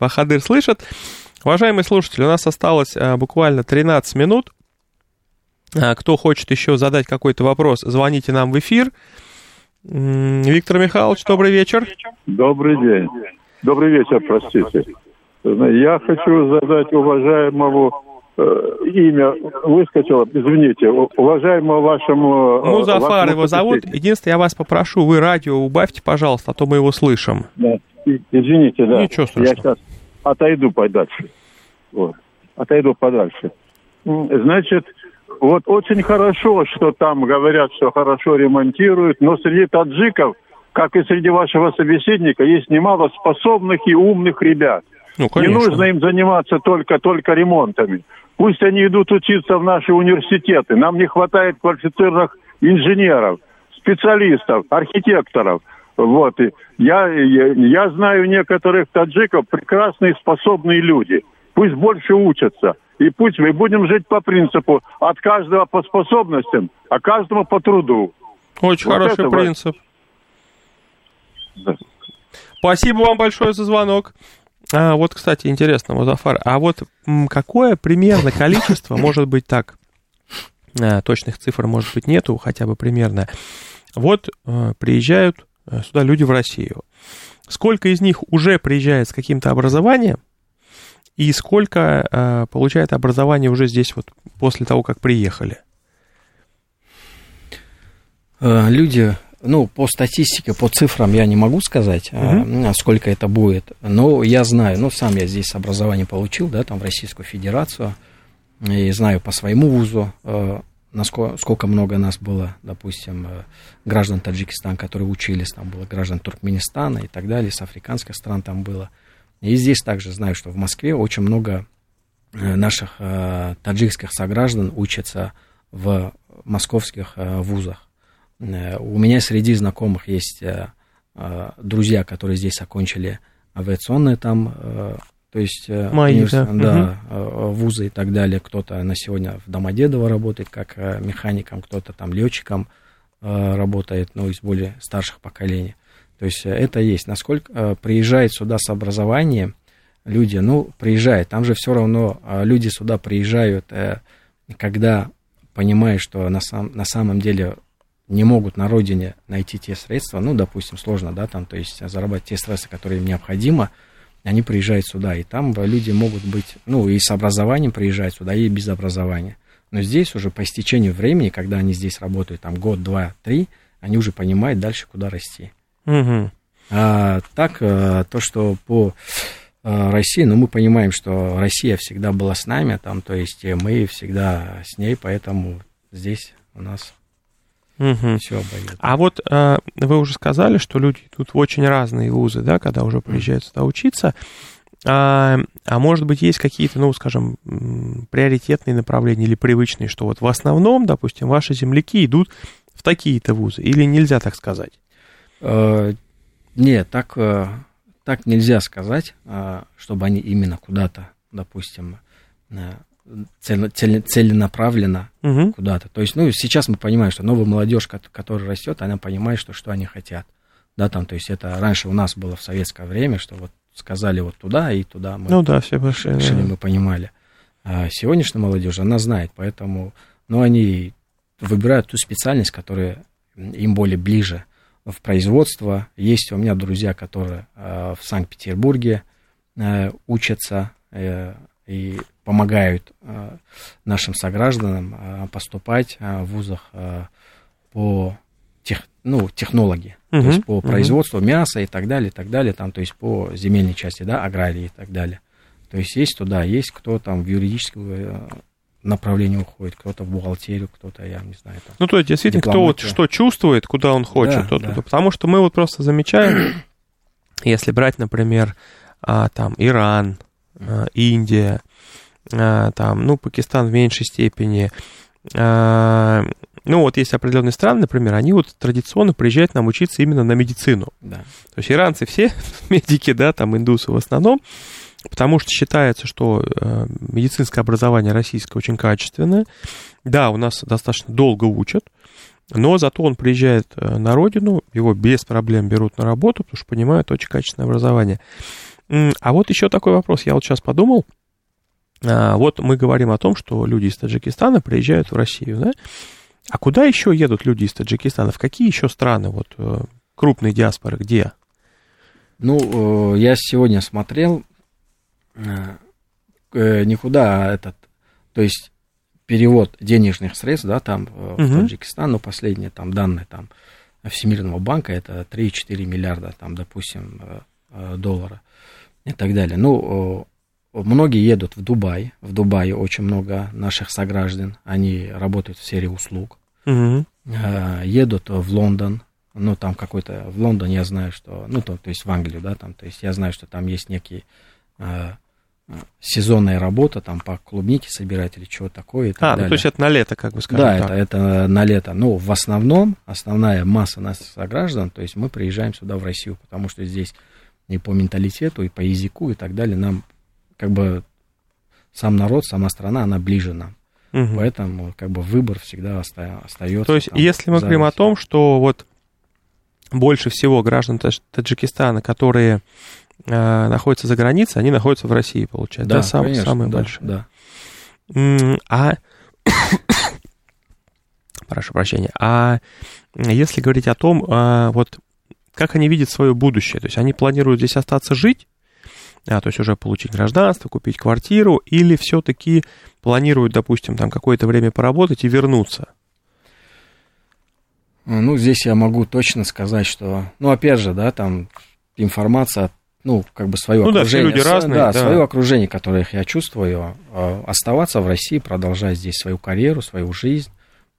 [SPEAKER 2] Бахадыр слышит. Уважаемые слушатели, у нас осталось а, буквально 13 минут. А, Кто хочет еще задать какой-то вопрос, звоните нам в эфир. Виктор Михайлович, добрый вечер.
[SPEAKER 8] Добрый день. Добрый вечер, простите. Я хочу задать уважаемому э, имя выскочило, извините, уважаемому вашему... э,
[SPEAKER 2] Музафар
[SPEAKER 8] вашему
[SPEAKER 2] его зовут. Единственное, я вас попрошу, вы радио убавьте, пожалуйста, а то мы его слышим.
[SPEAKER 8] Да. Извините, да.
[SPEAKER 2] Ничего
[SPEAKER 8] Я
[SPEAKER 2] страшного.
[SPEAKER 8] сейчас отойду подальше. Вот. Отойду подальше. Значит, вот очень хорошо, что там говорят, что хорошо ремонтируют, но среди таджиков, как и среди вашего собеседника, есть немало способных и умных ребят.
[SPEAKER 2] Ну,
[SPEAKER 8] Не нужно им заниматься только, только ремонтами. Пусть они идут учиться в наши университеты. Нам не хватает квалифицированных инженеров, специалистов, архитекторов. Вот. И я, я, я знаю некоторых таджиков, прекрасные, способные люди. Пусть больше учатся. И пусть мы будем жить по принципу от каждого по способностям, а каждому по труду.
[SPEAKER 2] Очень
[SPEAKER 8] Вот
[SPEAKER 2] хороший
[SPEAKER 8] это
[SPEAKER 2] принцип.
[SPEAKER 8] Да.
[SPEAKER 2] Спасибо вам большое за звонок. А, вот, кстати, интересно, Музафар, а вот какое примерно количество, [coughs] может быть так, а, точных цифр, может быть, нету, хотя бы примерно, вот э, приезжают сюда люди в Россию. Сколько из них уже приезжает с каким-то образованием, и сколько э, получает образование уже здесь вот после того, как приехали?
[SPEAKER 3] Э, Люди, ну, по статистике, по цифрам я не могу сказать, э, сколько это будет, но я знаю, ну, сам я здесь образование получил, да, там в Российскую Федерацию, и знаю по своему вузу, э, насколько, сколько много нас было, допустим, э, граждан Таджикистана, которые учились, там было граждан Туркменистана и так далее, с африканских стран там было. И здесь также знаю, что в Москве очень много э, наших э, таджикских сограждан учатся в московских вузах. У меня среди знакомых есть друзья, которые здесь окончили авиационные там, то есть э,
[SPEAKER 2] Мои, да.
[SPEAKER 3] да, э, вузы и так далее. Кто-то на сегодня в Домодедово работает как э, механиком, кто-то там летчиком работает, ну, из более старших поколений. То есть это есть. Насколько приезжает сюда с образованием люди, ну, приезжают, там же все равно люди сюда приезжают, когда понимают, что на, сам, на самом деле не могут на родине найти те средства, ну, допустим, сложно, да, там, то есть зарабатывать те средства, которые им необходимо, они приезжают сюда, и там люди могут быть, ну, и с образованием приезжают сюда, и без образования. Но здесь уже по истечению времени, когда они здесь работают, там, год, два, три, они уже понимают дальше, куда расти.
[SPEAKER 2] Мгм.
[SPEAKER 3] А, так, э, то, что по э, России, ну, мы понимаем, что Россия всегда была с нами, там, то есть э, мы всегда с ней, поэтому здесь у нас
[SPEAKER 2] Мгм.
[SPEAKER 3] все обойдет.
[SPEAKER 2] А вот э, вы уже сказали, что люди идут в очень разные вузы, да, когда уже приезжают сюда учиться. А, а может быть, есть какие-то, ну, скажем, приоритетные направления или привычные, что вот в основном, допустим, ваши земляки идут в такие-то вузы, или нельзя так сказать?
[SPEAKER 3] Э, Нет, так, э, так нельзя сказать, э, чтобы они именно куда-то, допустим, цель- цель- целенаправленно
[SPEAKER 2] Мгм.
[SPEAKER 3] куда-то. То есть, ну, сейчас мы понимаем, что новая молодежь, кот- которая растет, она понимает, что, что они хотят. Да, там, то есть это раньше у нас было в советское время, что вот сказали вот туда и туда мы
[SPEAKER 2] Ну да, все пошли. да.
[SPEAKER 3] решили, мы понимали. А сегодняшняя молодежь, она знает, поэтому, ну, они выбирают ту специальность, которая им более ближе в производство. Есть у меня друзья, которые э, в Санкт-Петербурге э, учатся э, и помогают э, нашим согражданам э, поступать э, в вузах по тех, ну, технологии,
[SPEAKER 2] Мгм,
[SPEAKER 3] то есть по производству мяса и так далее, и так далее, там, то есть по земельной части, да, аграрии и так далее. То есть есть туда, есть кто там в юридическое направление уходит, кто-то в бухгалтерию, кто-то, я не знаю. Там,
[SPEAKER 2] ну, то есть, действительно, кто вот что чувствует, куда он хочет. Да, тот, да. Потому что мы вот просто замечаем, [clears throat] если брать, например, а, там, Иран, а, Индия, там, ну, Пакистан в меньшей степени, а, ну, вот есть определенные страны, например, они вот традиционно приезжают нам учиться именно на медицину. Да. То есть иранцы все [laughs] медики, да, там индусы в основном, потому что считается, что э, медицинское образование российское очень качественное. Да, у нас достаточно долго учат, но зато он приезжает э, на родину, его без проблем берут на работу, потому что понимают очень качественное образование. А вот еще такой вопрос, я вот сейчас подумал, вот мы говорим о том, что люди из Таджикистана приезжают в Россию, да? А куда еще едут люди из Таджикистана? В какие еще страны, вот э, крупные диаспоры, где?
[SPEAKER 3] Ну, я сегодня смотрел, э, никуда этот, то есть перевод денежных средств, да, там угу. в Таджикистан, ну, последние там данные там Всемирного банка, это 3-4 миллиарда, там, допустим, доллара и так далее. Ну, Многие едут в Дубай. В Дубае очень много наших сограждан. Они работают в сфере услуг. Угу. Едут в Лондон. Ну, там какой-то... В Лондон я знаю, что... Ну, то, то есть в Англию, да, там. То есть я знаю, что там есть некие э, сезонная работа, там по клубнике собирать или чего такое. И так
[SPEAKER 2] а,
[SPEAKER 3] далее.
[SPEAKER 2] ну, то есть это на лето, как бы скажем
[SPEAKER 3] Да, так. это, это на лето. Но в основном основная масса наших сограждан, то есть мы приезжаем сюда, в Россию, потому что здесь и по менталитету, и по языку, и так далее нам как бы сам народ, сама страна, она ближе нам. Угу. Поэтому как бы выбор всегда оста- остается.
[SPEAKER 2] То есть, там, если мы говорим о том, что вот больше всего граждан Таджикистана, которые э, находятся за границей, они находятся в России, получается.
[SPEAKER 3] Да, да сам, конечно, самые да, большие. Да.
[SPEAKER 2] А [coughs] прошу прощения. А если говорить о том, а, вот как они видят свое будущее, то есть они планируют здесь остаться жить, а, то есть уже получить гражданство, купить квартиру, или все-таки планируют, допустим, там какое-то время поработать и вернуться?
[SPEAKER 3] Ну, здесь я могу точно сказать, что, ну, опять же, да, там информация, ну, как бы свое
[SPEAKER 2] ну,
[SPEAKER 3] окружение.
[SPEAKER 2] Да, все люди разные.
[SPEAKER 3] Да, да, свое окружение, которое я чувствую, а, оставаться в России, продолжать здесь свою карьеру, свою жизнь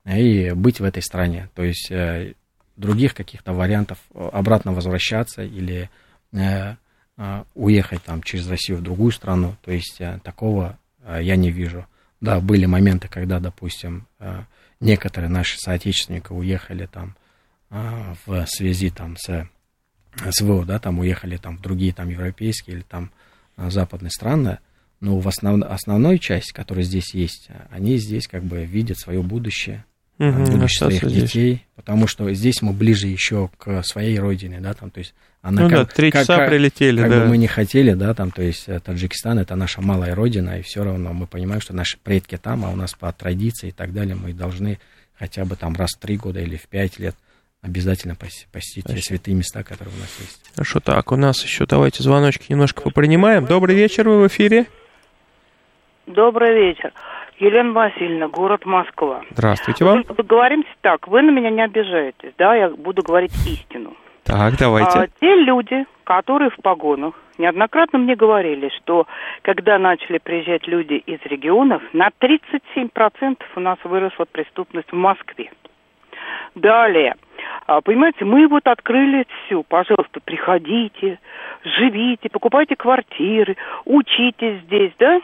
[SPEAKER 3] и быть в этой стране. То есть э, других каких-то вариантов э, обратно возвращаться или э, уехать там через Россию в другую страну. То есть э, такого э, я не вижу. Да, были моменты, когда, допустим, э, некоторые наши соотечественники уехали там в связи там с СВО, да, там уехали там в другие там европейские или там западные страны, но в основ, основной часть, которая здесь есть, они здесь как бы видят свое будущее, угу, будущее своих здесь. детей, потому что здесь мы ближе еще к своей родине, да, там, то есть
[SPEAKER 2] она ну как, да, три часа как, прилетели,
[SPEAKER 3] как
[SPEAKER 2] да.
[SPEAKER 3] бы мы не хотели, да, там, то есть э, Таджикистан это наша малая родина, и все равно мы понимаем, что наши предки там, а у нас по традиции и так далее, мы должны хотя бы там раз в три года или в пять лет обязательно посетить те святые места, которые у нас есть.
[SPEAKER 2] Хорошо, так, у нас еще давайте звоночки немножко попринимаем. Добрый вечер, вы в эфире.
[SPEAKER 9] Добрый вечер. Елена Васильевна, город Москва.
[SPEAKER 2] Здравствуйте вам.
[SPEAKER 9] Вы, говорим так, вы на меня не обижаетесь, да, я буду говорить истину.
[SPEAKER 2] Так, давайте. А,
[SPEAKER 9] те люди, которые в погонах, неоднократно мне говорили, что когда начали приезжать люди из регионов, на 37% у нас выросла преступность в Москве. Далее, а, понимаете, мы вот открыли все, пожалуйста, приходите, живите, покупайте квартиры, учитесь здесь, да?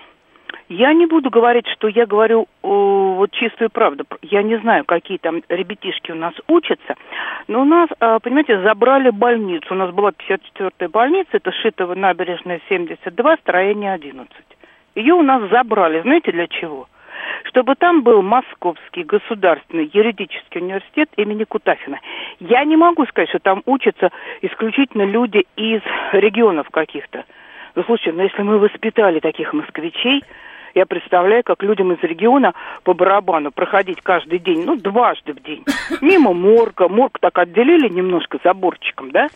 [SPEAKER 9] Я не буду говорить, что я говорю о, вот чистую правду. Я не знаю, какие там ребятишки у нас учатся, но у нас, а, понимаете, забрали больницу. У нас была 54-я больница, это Шитова набережная 72, строение 11. Ее у нас забрали. Знаете для чего? чтобы там был Московский государственный юридический университет имени Кутафина. Я не могу сказать, что там учатся исключительно люди из регионов каких-то. Ну, слушайте, ну если мы воспитали таких москвичей, я представляю, как людям из региона по барабану проходить каждый день, ну, дважды в день. Мимо морга. Морг так отделили немножко заборчиком, да?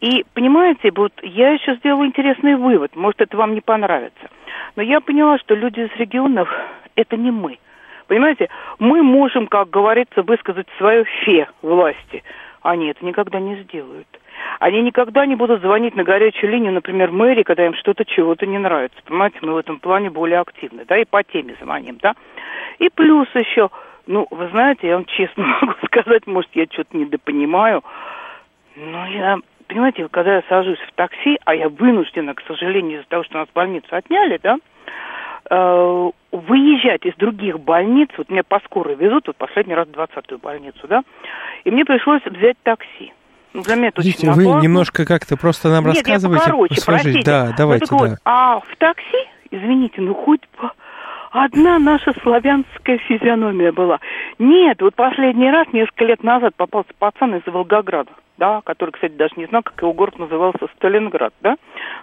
[SPEAKER 9] И, понимаете, вот я еще сделала интересный вывод, может, это вам не понравится. Но я поняла, что люди из регионов – это не мы. Понимаете, мы можем, как говорится, высказать свое фе власти. Они это никогда не сделают. Они никогда не будут звонить на горячую линию, например, мэрии, когда им что-то чего-то не нравится. Понимаете, мы в этом плане более активны, да, и по теме звоним, да. И плюс еще, ну, вы знаете, я вам честно [laughs] могу сказать, может, я что-то недопонимаю, но я понимаете, когда я сажусь в такси, а я вынуждена, к сожалению, из-за того, что нас больницу отняли, да, э, выезжать из других больниц, вот меня по скорой везут, вот последний раз в 20-ю больницу, да, и мне пришлось взять такси.
[SPEAKER 2] Ну, для меня это Видите, очень вы немножко как-то просто нам Нет, рассказываете.
[SPEAKER 9] Я покороче, простите.
[SPEAKER 2] Да, давайте,
[SPEAKER 9] ну, так
[SPEAKER 2] да.
[SPEAKER 9] а в такси, извините, ну хоть одна наша славянская физиономия была. Нет, вот последний раз, несколько лет назад, попался пацан из Волгограда да, который, кстати, даже не знал, как его город назывался, Сталинград, да.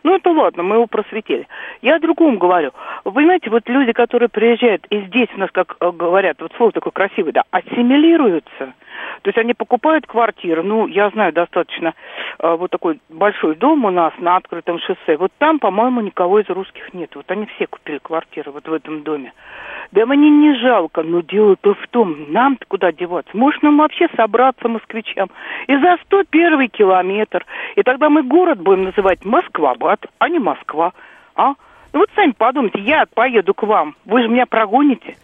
[SPEAKER 9] Ну, это ладно, мы его просветили. Я о другом говорю. Вы понимаете, вот люди, которые приезжают, и здесь у нас, как э, говорят, вот слово такое красивое, да, ассимилируются – то есть они покупают квартиру, ну, я знаю достаточно э, вот такой большой дом у нас на открытом шоссе. Вот там, по-моему, никого из русских нет. Вот они все купили квартиру вот в этом доме. Да мне не жалко, но дело-то в том, нам-то куда деваться? Может, нам вообще собраться москвичам и за 101 километр. И тогда мы город будем называть Москвабад, а не Москва. А? Ну вот сами подумайте, я поеду к вам, вы же меня прогоните.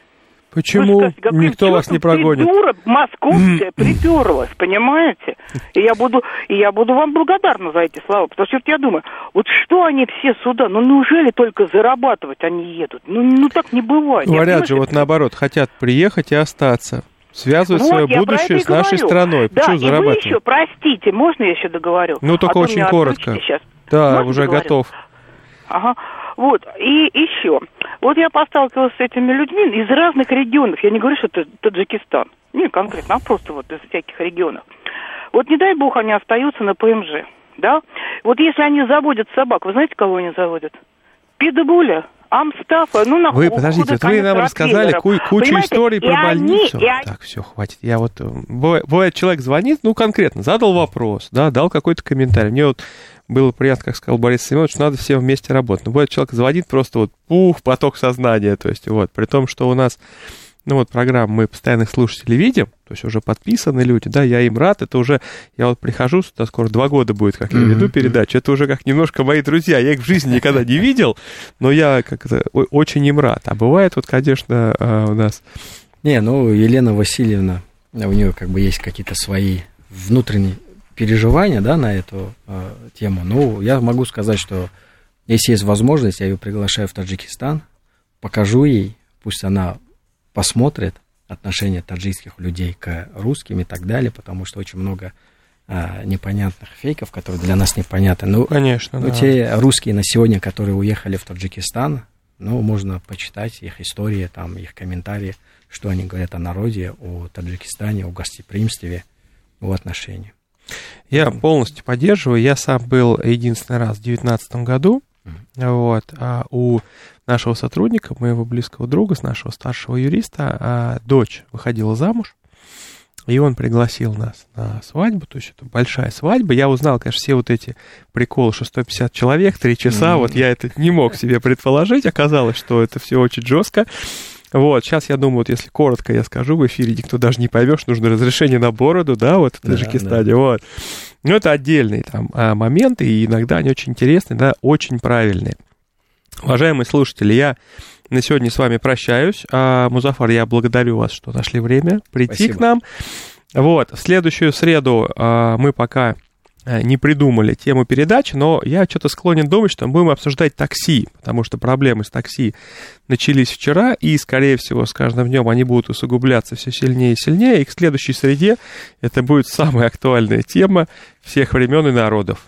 [SPEAKER 2] Почему скажете, никто вас не прогонит?
[SPEAKER 9] Дура московская приперлась, понимаете? И я буду, и я буду вам благодарна за эти слова, потому что я думаю, вот что они все сюда, ну неужели только зарабатывать они едут? Ну, ну так не бывает.
[SPEAKER 2] Говорят же, вот наоборот, хотят приехать и остаться. Связывать вот, свое будущее с нашей говорю. страной.
[SPEAKER 9] Да, Почему и зарабатывать? вы еще, простите, можно я еще договорю?
[SPEAKER 2] Ну, только а очень коротко. Сейчас. Да, можно уже договорю? готов.
[SPEAKER 9] Ага. Вот, и еще. Вот я посталкивалась с этими людьми из разных регионов. Я не говорю, что это Таджикистан. Не конкретно, а просто вот из всяких регионов. Вот не дай бог они остаются на ПМЖ, да? Вот если они заводят собак, вы знаете, кого они заводят? Питбуля, Амстафа, ну на
[SPEAKER 2] Вы подождите, вот вы нам рассказали ку- кучу Понимаете? историй про и больницу. Они, и так, все, хватит. Я вот э, бывает, бывает, человек звонит, ну конкретно, задал вопрос, да, дал какой-то комментарий. Мне вот было приятно, как сказал Борис Семенович, надо все вместе работать. Но бывает, человек звонит просто вот пух, поток сознания, то есть вот, при том, что у нас ну вот программу мы постоянных слушателей видим, то есть уже подписаны люди, да, я им рад, это уже, я вот прихожу сюда, скоро два года будет, как я веду передачу, это уже как немножко мои друзья, я их в жизни никогда не видел, но я как-то очень им рад. А бывает вот, конечно, а, у нас...
[SPEAKER 3] Не, ну, Елена Васильевна, у нее как бы есть какие-то свои внутренние переживания, да, на эту э, тему. Ну, я могу сказать, что если есть возможность, я ее приглашаю в Таджикистан, покажу ей, пусть она посмотрит отношение таджикских людей к русским и так далее, потому что очень много а, непонятных фейков, которые для нас непонятны. Ну,
[SPEAKER 2] Конечно,
[SPEAKER 3] ну, да. те русские на сегодня, которые уехали в Таджикистан, ну, можно почитать их истории, там, их комментарии, что они говорят о народе, о Таджикистане, о гостеприимстве, о отношении.
[SPEAKER 2] Я полностью поддерживаю. Я сам был единственный раз в 2019 году. Вот, а у нашего сотрудника, моего близкого друга, с нашего старшего юриста, а, дочь выходила замуж, и он пригласил нас на свадьбу, то есть это большая свадьба. Я узнал, конечно, все вот эти приколы, что 150 человек, 3 часа, mm-hmm. вот я это не мог себе предположить, оказалось, что это все очень жестко. Вот, сейчас я думаю, вот если коротко я скажу в эфире, никто даже не поймешь, нужно разрешение на бороду, да, вот в Таджикистане, да, да. вот. Но это отдельные там а, моменты, и иногда они очень интересные, да, очень правильные. Уважаемые слушатели, я на сегодня с вами прощаюсь. А, Музафар, я благодарю вас, что нашли время прийти Спасибо. к нам. Вот, в следующую среду а, мы пока не придумали тему передачи, но я что-то склонен думать, что мы будем обсуждать такси, потому что проблемы с такси начались вчера, и, скорее всего, с каждым днем они будут усугубляться все сильнее и сильнее, и к следующей среде это будет самая актуальная тема всех времен и народов.